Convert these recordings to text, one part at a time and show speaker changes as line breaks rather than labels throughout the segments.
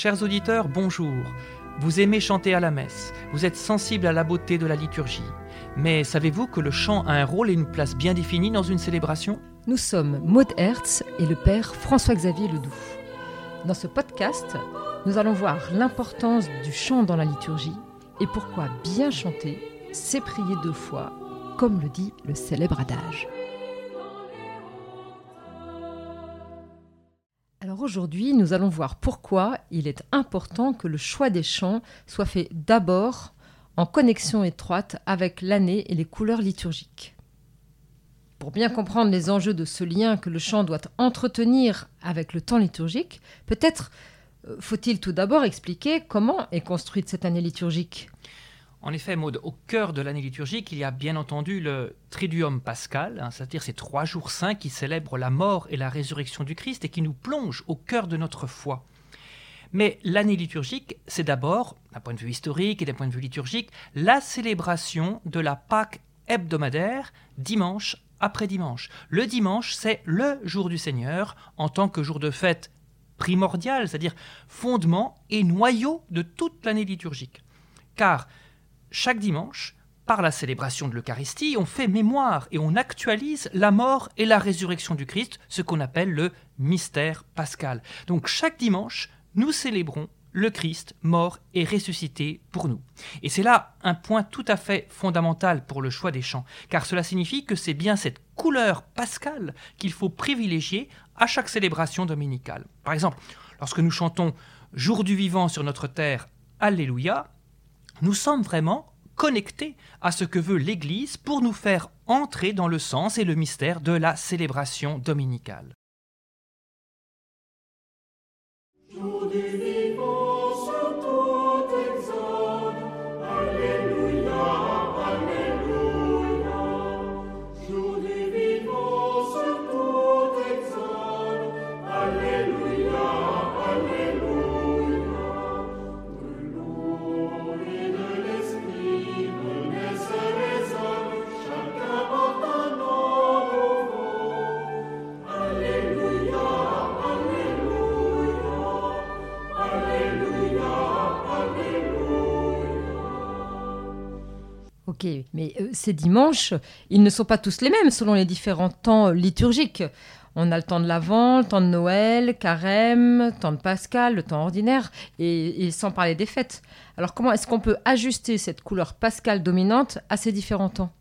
Chers auditeurs, bonjour. Vous aimez chanter à la messe, vous êtes sensible à la beauté de la liturgie. Mais savez-vous que le chant a un rôle et une place bien définis dans une célébration?
Nous sommes Maud Hertz et le père François-Xavier Ledoux. Dans ce podcast, nous allons voir l'importance du chant dans la liturgie et pourquoi bien chanter, c'est prier deux fois, comme le dit le célèbre adage. Aujourd'hui, nous allons voir pourquoi il est important que le choix des chants soit fait d'abord en connexion étroite avec l'année et les couleurs liturgiques. Pour bien comprendre les enjeux de ce lien que le chant doit entretenir avec le temps liturgique, peut-être euh, faut-il tout d'abord expliquer comment est construite cette année liturgique.
En effet, Maud, au cœur de l'année liturgique, il y a bien entendu le Triduum pascal, hein, c'est-à-dire ces trois jours saints qui célèbrent la mort et la résurrection du Christ et qui nous plongent au cœur de notre foi. Mais l'année liturgique, c'est d'abord, d'un point de vue historique et d'un point de vue liturgique, la célébration de la Pâque hebdomadaire, dimanche après dimanche. Le dimanche, c'est le jour du Seigneur en tant que jour de fête primordial, c'est-à-dire fondement et noyau de toute l'année liturgique. Car chaque dimanche, par la célébration de l'Eucharistie, on fait mémoire et on actualise la mort et la résurrection du Christ, ce qu'on appelle le mystère pascal. Donc chaque dimanche, nous célébrons le Christ mort et ressuscité pour nous. Et c'est là un point tout à fait fondamental pour le choix des chants, car cela signifie que c'est bien cette couleur pascale qu'il faut privilégier à chaque célébration dominicale. Par exemple, lorsque nous chantons Jour du vivant sur notre terre, Alléluia, nous sommes vraiment connectés à ce que veut l'Église pour nous faire entrer dans le sens et le mystère de la célébration dominicale.
Ok, mais euh, ces dimanches, ils ne sont pas tous les mêmes selon les différents temps liturgiques. On a le temps de l'Avent, le temps de Noël, Carême, temps de Pascal, le temps ordinaire, et, et sans parler des fêtes. Alors comment est-ce qu'on peut ajuster cette couleur pascale dominante à ces différents temps?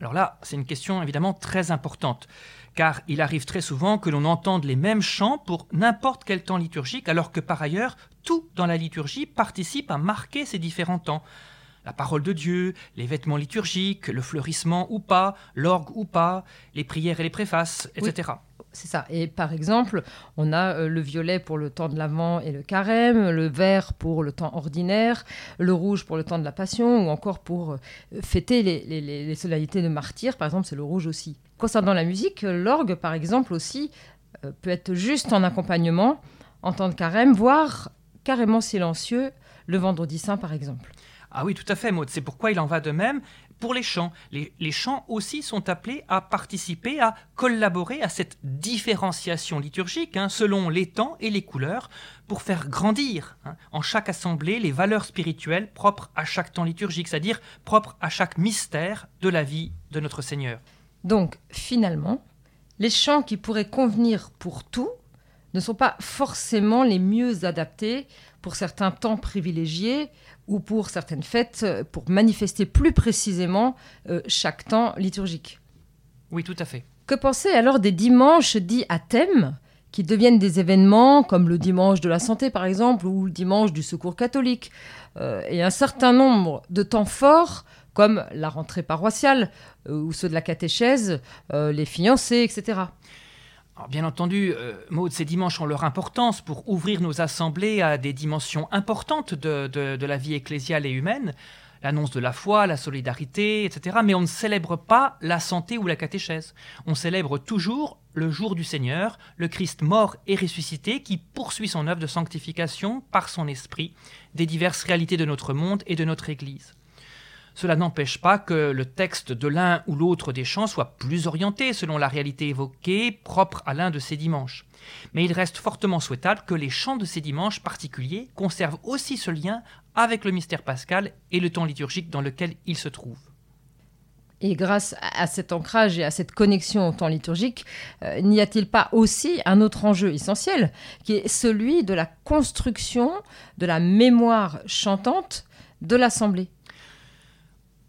Alors là, c'est une question évidemment très importante, car il arrive très souvent que l'on entende les mêmes chants pour n'importe quel temps liturgique, alors que par ailleurs, tout dans la liturgie participe à marquer ces différents temps la parole de Dieu, les vêtements liturgiques, le fleurissement ou pas, l'orgue ou pas, les prières et les préfaces, etc.
C'est ça. Et par exemple, on a euh, le violet pour le temps de l'Avent et le carême, le vert pour le temps ordinaire, le rouge pour le temps de la Passion, ou encore pour euh, fêter les, les, les solennités de martyrs, par exemple, c'est le rouge aussi. Concernant la musique, l'orgue, par exemple, aussi, euh, peut être juste en accompagnement, en temps de carême, voire carrément silencieux, le vendredi saint, par exemple.
Ah oui, tout à fait, Maud. C'est pourquoi il en va de même pour les chants. Les, chants aussi sont appelés à participer, à collaborer à cette différenciation liturgique hein, selon les temps et les couleurs pour faire grandir hein, en chaque assemblée les valeurs spirituelles propres à chaque temps liturgique, c'est-à-dire propres à chaque mystère de la vie de notre Seigneur.
Donc, finalement, les chants qui pourraient convenir pour tout ne sont pas forcément les mieux adaptés pour certains temps privilégiés ou pour certaines fêtes, euh, pour manifester plus précisément euh, chaque temps liturgique.
Oui, tout à fait.
Que penser alors des dimanches dits à thème qui deviennent des événements comme le dimanche de la santé par exemple ou le dimanche du secours catholique euh, et un certain nombre de temps forts comme la rentrée paroissiale euh, ou ceux de la catéchèse, les fiancés, etc.
Bien entendu, euh, Maud, ces dimanches ont leur importance pour ouvrir nos assemblées à des dimensions importantes de, de, de la vie ecclésiale et humaine, l'annonce de la foi, la solidarité, etc. Mais on ne célèbre pas la santé ou la catéchèse. On célèbre toujours le jour du Seigneur, le Christ mort et ressuscité qui poursuit son œuvre de sanctification par son esprit des diverses réalités de notre monde et de notre Église. Cela n'empêche pas que le texte de l'un ou l'autre des chants soit plus orienté selon la réalité évoquée, propre à l'un de ces dimanches. Mais il reste fortement souhaitable que les chants de ces dimanches particuliers conservent aussi ce lien avec le mystère pascal et le temps liturgique dans lequel ils se trouvent.
Et grâce à cet ancrage et à cette connexion au temps liturgique, euh, n'y a-t-il pas aussi un autre enjeu essentiel, qui est celui de la construction de la mémoire chantante de l'Assemblée?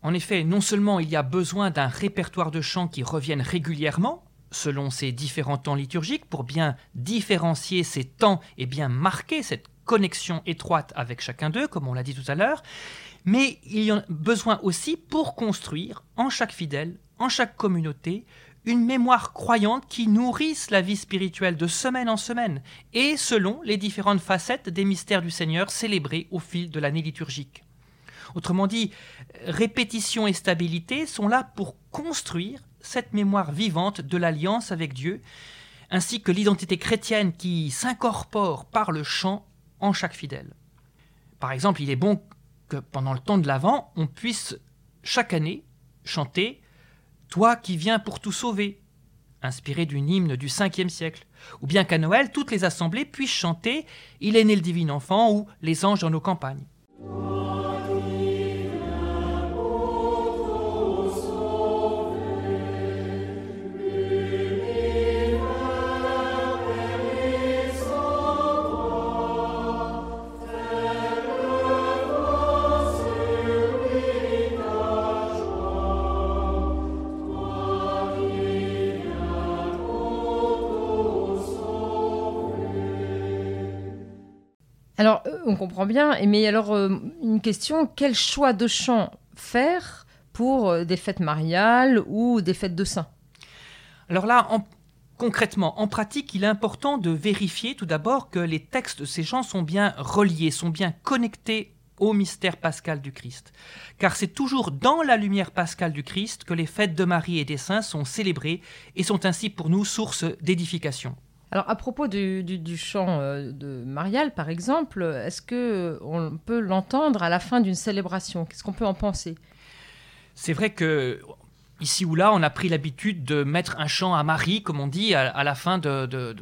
En effet, non seulement il y a besoin d'un répertoire de chants qui reviennent régulièrement, selon ces différents temps liturgiques, pour bien différencier ces temps et bien marquer cette connexion étroite avec chacun d'eux, comme on l'a dit tout à l'heure, mais il y a besoin aussi pour construire en chaque fidèle, en chaque communauté, une mémoire croyante qui nourrisse la vie spirituelle de semaine en semaine, et selon les différentes facettes des mystères du Seigneur célébrés au fil de l'année liturgique. Autrement dit, répétition et stabilité sont là pour construire cette mémoire vivante de l'alliance avec Dieu, ainsi que l'identité chrétienne qui s'incorpore par le chant en chaque fidèle. Par exemple, il est bon que pendant le temps de l'Avent, on puisse chaque année chanter Toi qui viens pour tout sauver, inspiré d'une hymne du 5e siècle, ou bien qu'à Noël, toutes les assemblées puissent chanter Il est né le divin enfant ou Les anges dans nos campagnes.
On comprend bien, mais alors, euh, une question, quel choix de chant faire pour euh, des fêtes mariales ou des fêtes de saints?
Alors là, concrètement, en pratique, il est important de vérifier tout d'abord que les textes de ces chants sont bien reliés, sont bien connectés au mystère pascal du Christ. Car c'est toujours dans la lumière pascale du Christ que les fêtes de Marie et des saints sont célébrées et sont ainsi pour nous source d'édification.
Alors à propos du, chant euh, de Marial, par exemple, est-ce que on peut l'entendre à la fin d'une célébration? Qu'est-ce qu'on peut en penser?
C'est vrai que ici ou là, on a pris l'habitude de mettre un chant à Marie, comme on dit, à, la fin de,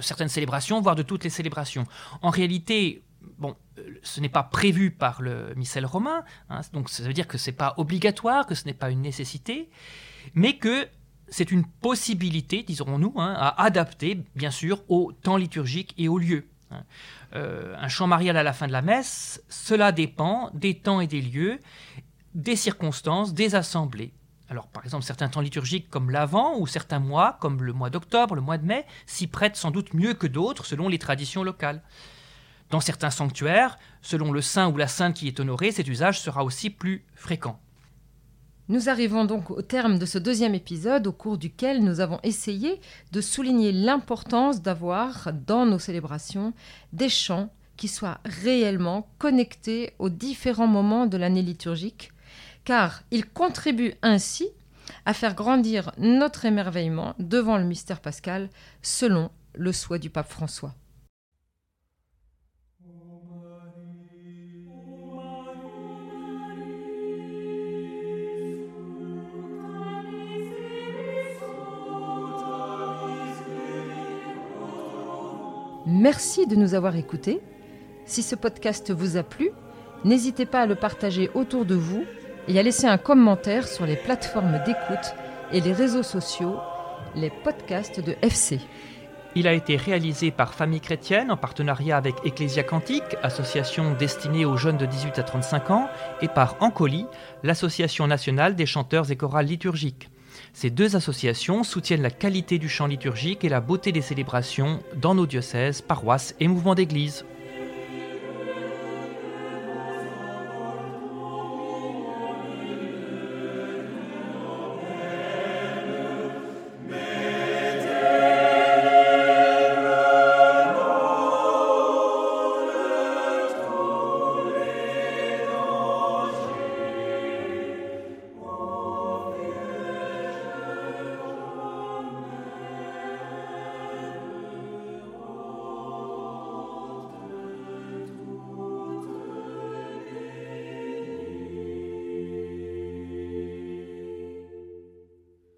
certaines célébrations, voire de toutes les célébrations. En réalité, bon, ce n'est pas prévu par le missel romain, hein, donc ça veut dire que ce n'est pas obligatoire, que ce n'est pas une nécessité, mais que c'est une possibilité, disons-nous, hein, à adapter, bien sûr, au temps liturgique et au lieu. Hein. Euh, un chant marial à la fin de la messe, cela dépend des temps et des lieux, des circonstances, des assemblées. Alors, par exemple, certains temps liturgiques comme l'Avent ou certains mois, comme le mois d'octobre, le mois de mai, s'y prêtent sans doute mieux que d'autres selon les traditions locales. Dans certains sanctuaires, selon le saint ou la sainte qui est honoré, cet usage sera aussi plus fréquent.
Nous arrivons donc au terme de ce deuxième épisode au cours duquel nous avons essayé de souligner l'importance d'avoir dans nos célébrations des chants qui soient réellement connectés aux différents moments de l'année liturgique, car ils contribuent ainsi à faire grandir notre émerveillement devant le mystère pascal selon le souhait du pape François. Merci de nous avoir écoutés. Si ce podcast vous a plu, n'hésitez pas à le partager autour de vous et à laisser un commentaire sur les plateformes d'écoute et les réseaux sociaux, les podcasts de FC.
Il a été réalisé par Famille Chrétienne en partenariat avec Ecclesia Cantique, association destinée aux jeunes de 18 à 35 ans, et par Ancoli, l'association nationale des chanteurs et chorales liturgiques. Ces deux associations soutiennent la qualité du chant liturgique et la beauté des célébrations dans nos diocèses, paroisses et mouvements d'église.